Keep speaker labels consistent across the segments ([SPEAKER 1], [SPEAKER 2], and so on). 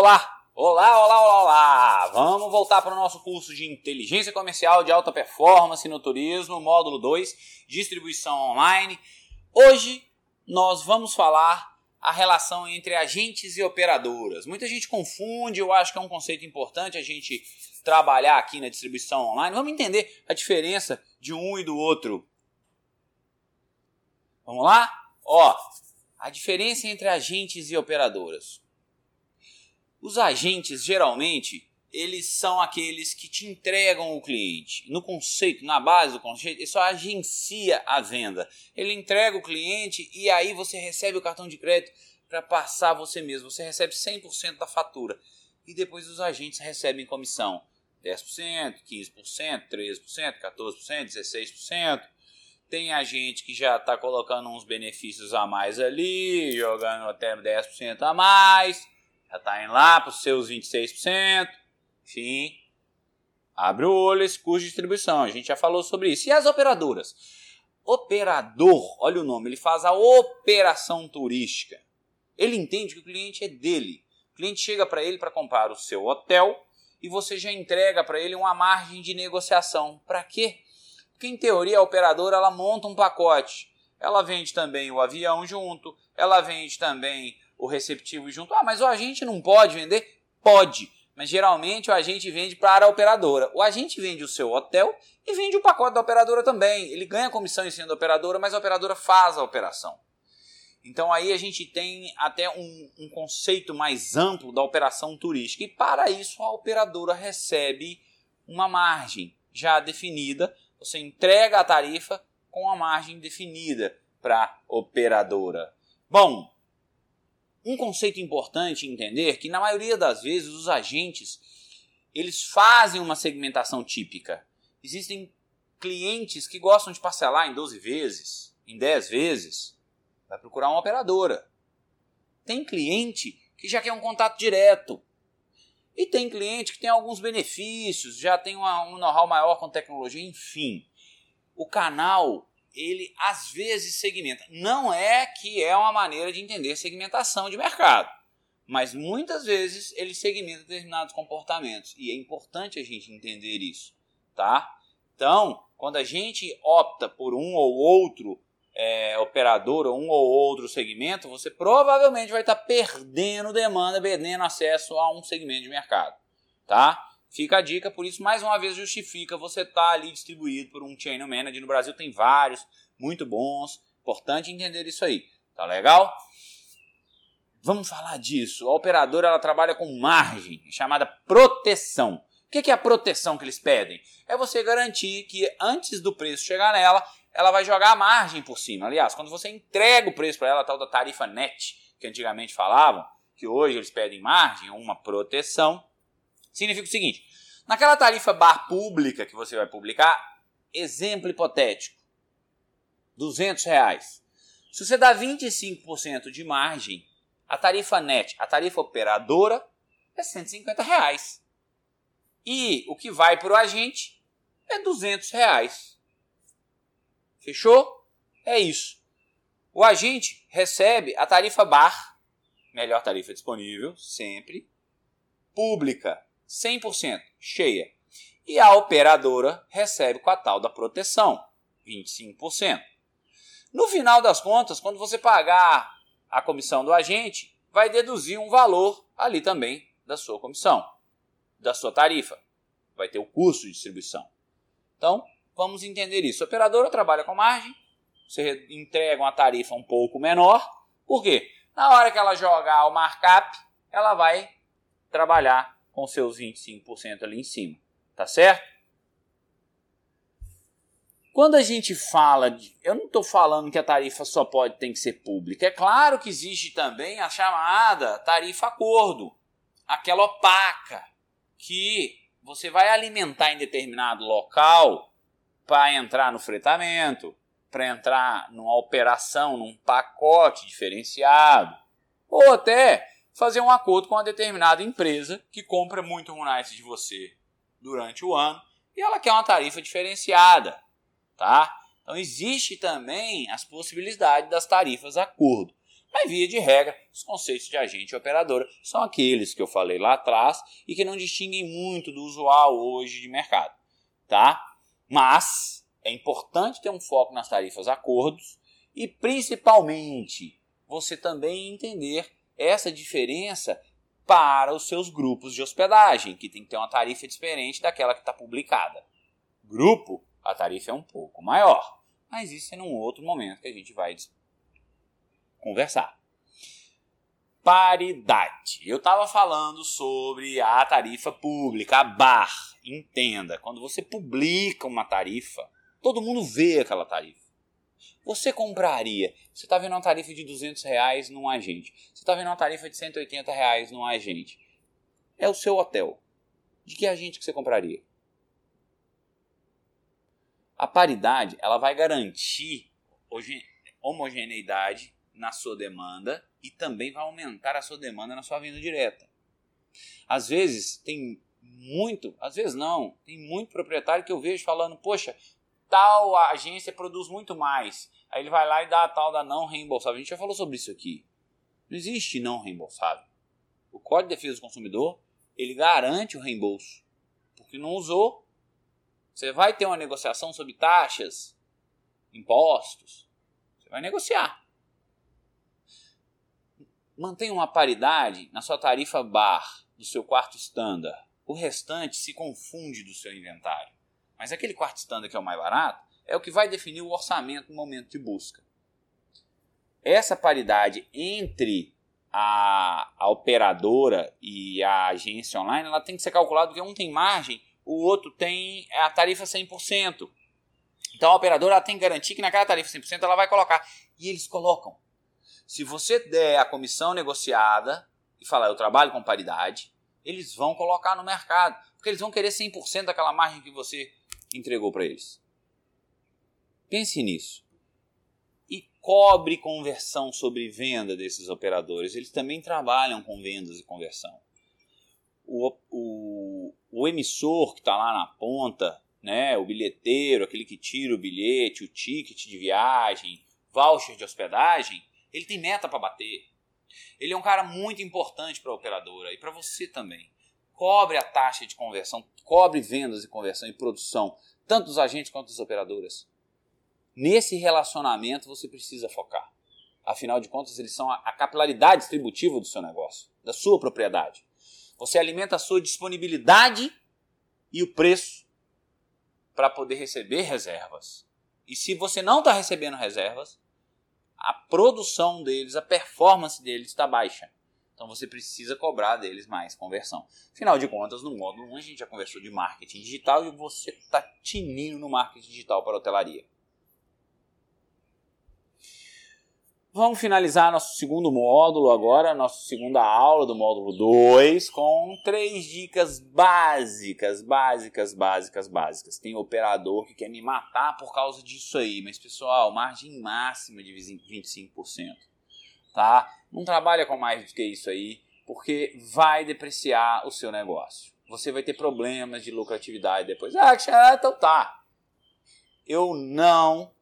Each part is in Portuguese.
[SPEAKER 1] Olá! Olá, olá, olá, olá! Vamos voltar para o nosso curso de Inteligência Comercial de Alta Performance no Turismo, módulo 2, Distribuição Online. Hoje nós vamos falar a relação entre agentes e operadoras. Muita gente confunde, eu acho que é um conceito importante a gente trabalhar aqui na distribuição online. Vamos entender a diferença de um e do outro. Vamos lá? Ó, a diferença entre agentes e operadoras. Os agentes, geralmente, eles são aqueles que te entregam o cliente. No conceito, na base do conceito, ele só agencia a venda. Ele entrega o cliente e aí você recebe o cartão de crédito para passar você mesmo. Você recebe 100% da fatura. E depois os agentes recebem comissão. 10%, 15%, 13%, 14%, 16%. Tem agente que já está colocando uns benefícios a mais ali, jogando até 10% a mais, já está indo lá para os seus 26%. Enfim, abre o olho esse custo de distribuição. A gente já falou sobre isso. E as operadoras? Operador, olha o nome, ele faz a operação turística. Ele entende que o cliente é dele. O cliente chega para ele para comprar o seu hotel e você já entrega para ele uma margem de negociação. Para quê? Porque em teoria a operadora ela monta um pacote. Ela vende também o avião junto, ela vende também o receptivo junto. Ah, mas o agente não pode vender? Pode. Mas geralmente o agente vende para a operadora. O agente vende o seu hotel e vende o pacote da operadora também. Ele ganha comissão em cima da operadora, mas a operadora faz a operação. Então aí a gente tem até um, um conceito mais amplo da operação turística. E para isso a operadora recebe uma margem já definida você entrega a tarifa com a margem definida para a operadora. Bom, um conceito importante entender que na maioria das vezes os agentes eles fazem uma segmentação típica. Existem clientes que gostam de parcelar em 12 vezes, em 10 vezes, vai procurar uma operadora. Tem cliente que já quer um contato direto. E tem cliente que tem alguns benefícios, já tem uma, um know-how maior com tecnologia, enfim. O canal, ele às vezes segmenta. Não é que é uma maneira de entender segmentação de mercado, mas muitas vezes ele segmenta determinados comportamentos e é importante a gente entender isso, tá? Então, quando a gente opta por um ou outro é, operadora, um ou outro segmento, você provavelmente vai estar perdendo demanda, perdendo acesso a um segmento de mercado, tá? Fica a dica, por isso mais uma vez justifica você estar tá ali distribuído por um channel manager. No Brasil tem vários, muito bons. Importante entender isso aí, tá legal? Vamos falar disso. A operadora ela trabalha com margem, chamada proteção. O que é a proteção que eles pedem? É você garantir que antes do preço chegar nela, ela vai jogar a margem por cima. Aliás, quando você entrega o preço para ela, a tal da tarifa net, que antigamente falavam, que hoje eles pedem margem, uma proteção, significa o seguinte: naquela tarifa bar pública que você vai publicar, exemplo hipotético, 200 reais. Se você dá 25% de margem, a tarifa net, a tarifa operadora, é 150 reais. E o que vai para o agente é 200 reais. Fechou? É isso. O agente recebe a tarifa bar, melhor tarifa disponível, sempre, pública, 100%, cheia. E a operadora recebe com a tal da proteção, 25%. No final das contas, quando você pagar a comissão do agente, vai deduzir um valor ali também da sua comissão, da sua tarifa. Vai ter o custo de distribuição. Então, Vamos entender isso. A operadora trabalha com margem, você entrega uma tarifa um pouco menor. Por quê? Na hora que ela jogar o markup, ela vai trabalhar com seus 25% ali em cima. Tá certo? Quando a gente fala de. Eu não estou falando que a tarifa só pode ter que ser pública. É claro que existe também a chamada tarifa acordo aquela opaca que você vai alimentar em determinado local para entrar no fretamento, para entrar numa operação, num pacote diferenciado, ou até fazer um acordo com uma determinada empresa que compra muito Moonlight de você durante o ano e ela quer uma tarifa diferenciada, tá? Então existe também as possibilidades das tarifas acordo. Mas, via de regra, os conceitos de agente e operadora são aqueles que eu falei lá atrás e que não distinguem muito do usual hoje de mercado. Tá? Mas é importante ter um foco nas tarifas acordos e, principalmente, você também entender essa diferença para os seus grupos de hospedagem, que tem que ter uma tarifa diferente daquela que está publicada. Grupo, a tarifa é um pouco maior, mas isso é num outro momento que a gente vai conversar. Paridade. Eu estava falando sobre a tarifa pública, a BAR. Entenda, quando você publica uma tarifa, todo mundo vê aquela tarifa. Você compraria, você está vendo uma tarifa de 200 reais num agente, você está vendo uma tarifa de 180 reais num agente. É o seu hotel. De que agente que você compraria? A paridade ela vai garantir homogeneidade na sua demanda e também vai aumentar a sua demanda na sua venda direta. Às vezes tem muito, às vezes não, tem muito proprietário que eu vejo falando, poxa, tal agência produz muito mais. Aí ele vai lá e dá a tal da não reembolsável. A gente já falou sobre isso aqui. Não existe não reembolsável. O Código de Defesa do Consumidor, ele garante o reembolso. Porque não usou. Você vai ter uma negociação sobre taxas, impostos. Você vai negociar mantenha uma paridade na sua tarifa bar do seu quarto standard. O restante se confunde do seu inventário. Mas aquele quarto standard que é o mais barato é o que vai definir o orçamento no momento de busca. Essa paridade entre a, a operadora e a agência online ela tem que ser calculada porque um tem margem, o outro tem a tarifa 100%. Então a operadora tem que garantir que naquela tarifa 100% ela vai colocar. E eles colocam. Se você der a comissão negociada e falar eu trabalho com paridade, eles vão colocar no mercado, porque eles vão querer 100% daquela margem que você entregou para eles. Pense nisso. E cobre conversão sobre venda desses operadores. Eles também trabalham com vendas e conversão. O, o, o emissor que está lá na ponta, né, o bilheteiro, aquele que tira o bilhete, o ticket de viagem, voucher de hospedagem, ele tem meta para bater. Ele é um cara muito importante para a operadora e para você também. Cobre a taxa de conversão, cobre vendas e conversão e produção, tanto dos agentes quanto das operadoras. Nesse relacionamento você precisa focar. Afinal de contas, eles são a capilaridade distributiva do seu negócio, da sua propriedade. Você alimenta a sua disponibilidade e o preço para poder receber reservas. E se você não está recebendo reservas, a produção deles, a performance deles está baixa. Então você precisa cobrar deles mais conversão. Afinal de contas, no módulo 1 a gente já conversou de marketing digital e você está tinindo no marketing digital para a hotelaria. Vamos finalizar nosso segundo módulo agora, nossa segunda aula do módulo 2, com três dicas básicas, básicas, básicas, básicas. Tem operador que quer me matar por causa disso aí, mas pessoal, margem máxima de 25%, tá? Não trabalha com mais do que isso aí, porque vai depreciar o seu negócio. Você vai ter problemas de lucratividade depois. Ah, então tá. Eu não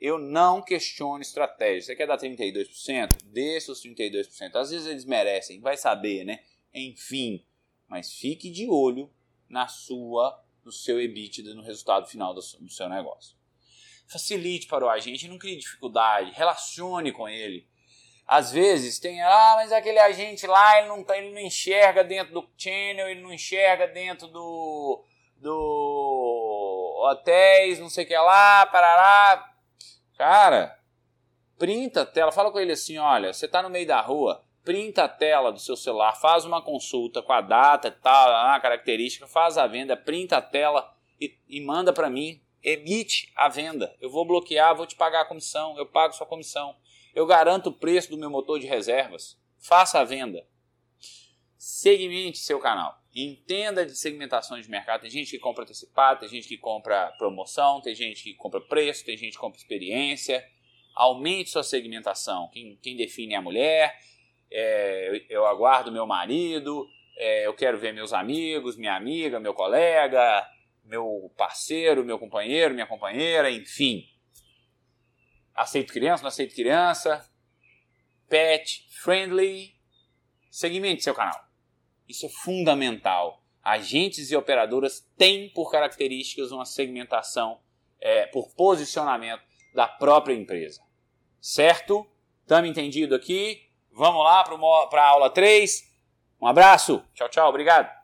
[SPEAKER 1] eu não questiono estratégia. Você quer dar 32%? Dê seus 32%. Às vezes eles merecem, vai saber, né? Enfim, mas fique de olho na sua, no seu EBITDA, no resultado final do seu negócio. Facilite para o agente, não crie dificuldade, relacione com ele. Às vezes tem, ah, mas aquele agente lá, ele não, tá, ele não enxerga dentro do channel, ele não enxerga dentro do, do hotéis, não sei o que lá, parará Cara, printa a tela, fala com ele assim, olha, você está no meio da rua, printa a tela do seu celular, faz uma consulta com a data e tal, a característica, faz a venda, printa a tela e, e manda para mim, emite a venda. Eu vou bloquear, vou te pagar a comissão, eu pago sua comissão. Eu garanto o preço do meu motor de reservas. Faça a venda. Segmente seu canal. Entenda de segmentações de mercado. Tem gente que compra antecipado, tem gente que compra promoção, tem gente que compra preço, tem gente que compra experiência. Aumente sua segmentação. Quem, quem define é a mulher. É, eu, eu, aguardo meu marido. É, eu quero ver meus amigos, minha amiga, meu colega, meu parceiro, meu companheiro, minha companheira, enfim. Aceito criança, não aceito criança. pet friendly. Segmente seu canal. Isso é fundamental. Agentes e operadoras têm por características uma segmentação é, por posicionamento da própria empresa. Certo? Estamos entendido aqui? Vamos lá para a aula 3. Um abraço. Tchau, tchau. Obrigado.